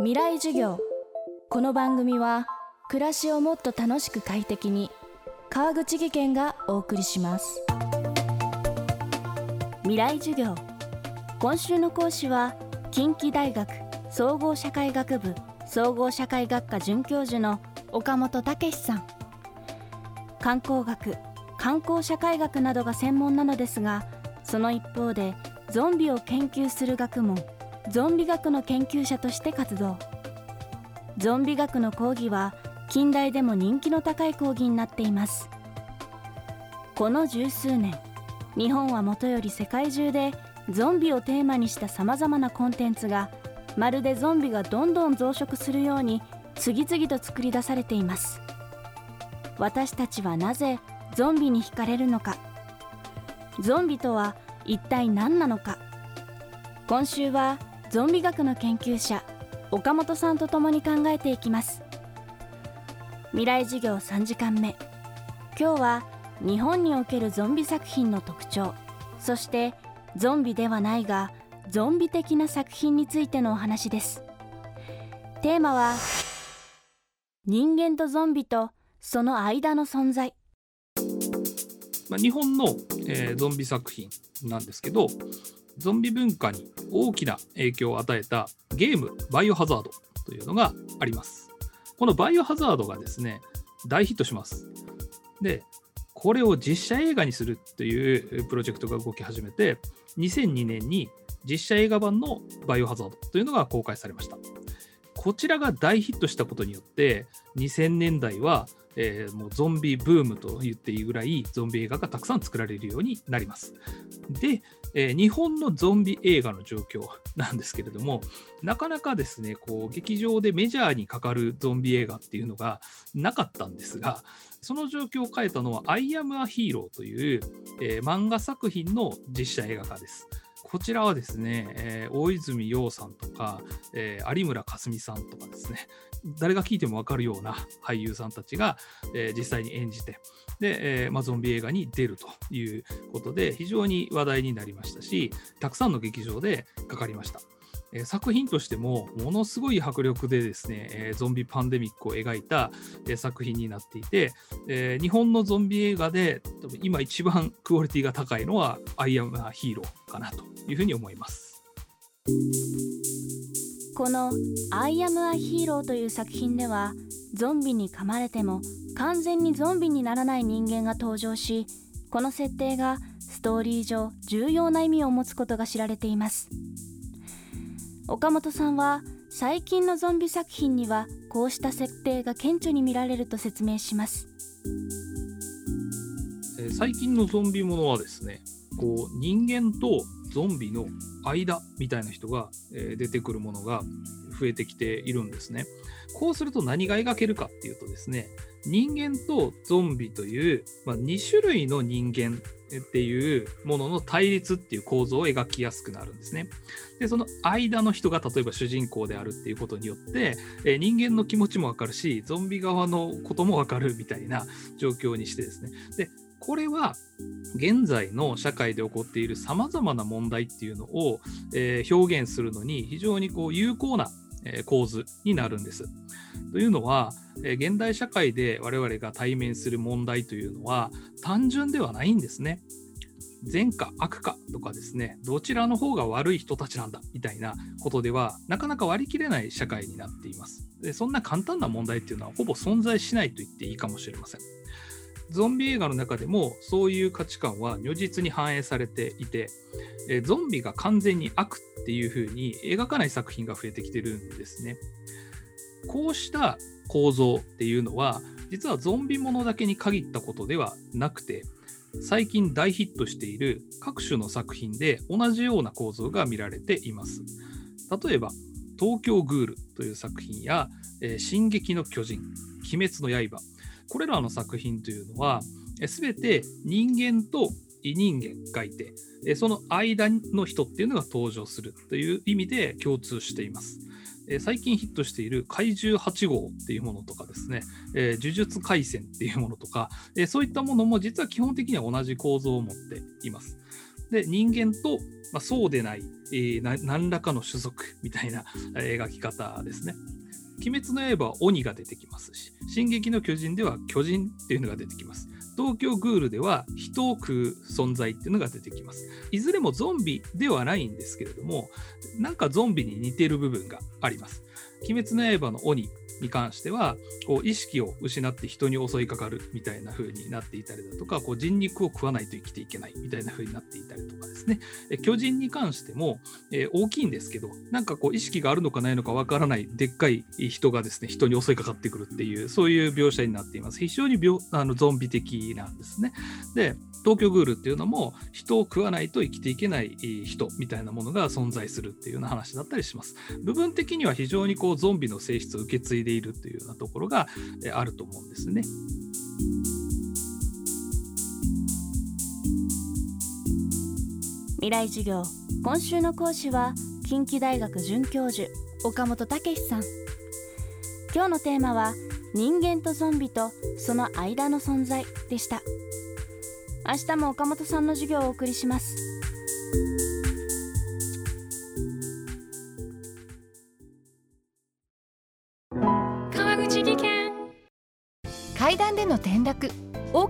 未来授業。この番組は暮らしをもっと楽しく快適に川口義賢がお送りします。未来授業。今週の講師は近畿大学総合社会学部総合社会学科准教授の岡本武さん。観光学観光社会学などが専門なのですがその一方でゾンビを研究する学問ゾンビ学の研究者として活動。ゾンビ学の講義は近代でも人気の高い講義になっています。この十数年日本はもとより世界中でゾンビをテーマにしたさまざまなコンテンツがまるでゾンビがどんどん増殖するように次々と作り出されています。私たちはなぜゾンビに惹かれるのか。ゾンビとは一体何なのか。今週はゾンビ学の研究者岡本さんと共に考えていきます。未来授業3時間目。今日は日本におけるゾンビ作品の特徴そしてゾンビではないがゾンビ的な作品についてのお話です。テーマは人間とゾンビとその間の存在。まあ、日本の、えー、ゾンビ作品なんですけどゾンビ文化に大きな影響を与えたゲームバイオハザードというのがあります。このバイオハザードがですね、大ヒットします。で、これを実写映画にするというプロジェクトが動き始めて、2002年に実写映画版のバイオハザードというのが公開されました。こちらが大ヒットしたことによって、2000年代はえー、もうゾンビブームと言っていいぐらいゾンビ映画がたくさん作られるようになります。で、えー、日本のゾンビ映画の状況なんですけれども、なかなかですね、こう劇場でメジャーにかかるゾンビ映画っていうのがなかったんですが、その状況を変えたのは、アイアム・ア・ヒーローという、えー、漫画作品の実写映画化です。こちらはですね、えー、大泉洋さんとか、えー、有村架純さんとかですね、誰が聞いても分かるような俳優さんたちが、えー、実際に演じて、で、えーまあ、ゾンビ映画に出るということで、非常に話題になりましたし、たくさんの劇場でかかりました。え、作品としてもものすごい迫力でですね、え、ゾンビパンデミックを描いた、え、作品になっていて、え、日本のゾンビ映画で多分今一番クオリティが高いのは「アイアム・ア・ヒーロー」かなというふうに思います。この「アイアム・ア・ヒーロー」という作品ではゾンビに噛まれても完全にゾンビにならない人間が登場しこの設定がストーリー上重要な意味を持つことが知られています岡本さんは最近のゾンビ作品にはこうした設定が顕著に見られると説明します。最近のゾンビものはですねこう人間とゾンビの間みたいな人が、え出てくるものが増えてきているんですね。こうすると何が描けるかっていうとですね人間とゾンビという、まあ、2種類の人間っていうものの対立っていう構造を描きやすくなるんですね。でその間の人が例えば主人公であるっていうことによって、えー、人間の気持ちもわかるしゾンビ側のこともわかるみたいな状況にしてですねでこれは現在の社会で起こっているさまざまな問題っていうのを、え、表現するのに非常にこう有効な構図になるんです。というのは、現代社会で我々が対面する問題というのは単純ではないんですね。善か悪かとかですね、どちらの方が悪い人たちなんだみたいなことでは、なかなか割り切れない社会になっています。でそんな簡単な問題っていうのはほぼ存在しないと言っていいかもしれません。ゾンビ映画の中でもそういう価値観は如実に反映されていて、えゾンビが完全に悪っていう風に描かない作品が増えてきてるんですね。こうした構造っていうのは実はゾンビものだけに限ったことではなくて最近大ヒットしている各種の作品で同じような構造が見られています。例えば東京グールという作品や、進撃の巨人、鬼滅の刃、これらの作品というのは、すべて人間と異人間がいて、その間の人っていうのが登場するという意味で共通しています。最近ヒットしている怪獣8号っていうものとかですね、え、呪術廻戦っていうものとか、え、そういったものも実は基本的には同じ構造を持っています。で人間と、まあ、そうでない、えー何らかの種族みたいな描き方ですね。鬼滅の刃は鬼が出てきますし、進撃の巨人では巨人っていうのが出てきます。東京グールでは人を食う存在っていうのが出てきます。いずれもゾンビではないんですけれども、なんかゾンビに似てる部分があります。鬼滅の刃の鬼に関しては、こう意識を失って人に襲いかかるみたいな風になっていたりだとか、こう人肉を食わないと生きていけないみたいな風になっていたりとかですね。巨人に関しても、えー大きいんですけど、なんかこう意識があるのかないのかわからないでっかい人がですね、人に襲いかかってくるっていう、そういう描写になっています。非常に病あのゾンビ的なんですね。で、東京グールっていうのも人を食わないと生きていけない人みたいなものが存在するっていうような話だったりします。部分的には非常にこゾンビの性質を受け継いでいるというようなところがあると思うんですね。未来授業。今週の講師は近畿大学准教授岡本武史さん。今日のテーマは人間とゾンビとその間の存在でした。明日も岡本さんの授業をお送りします。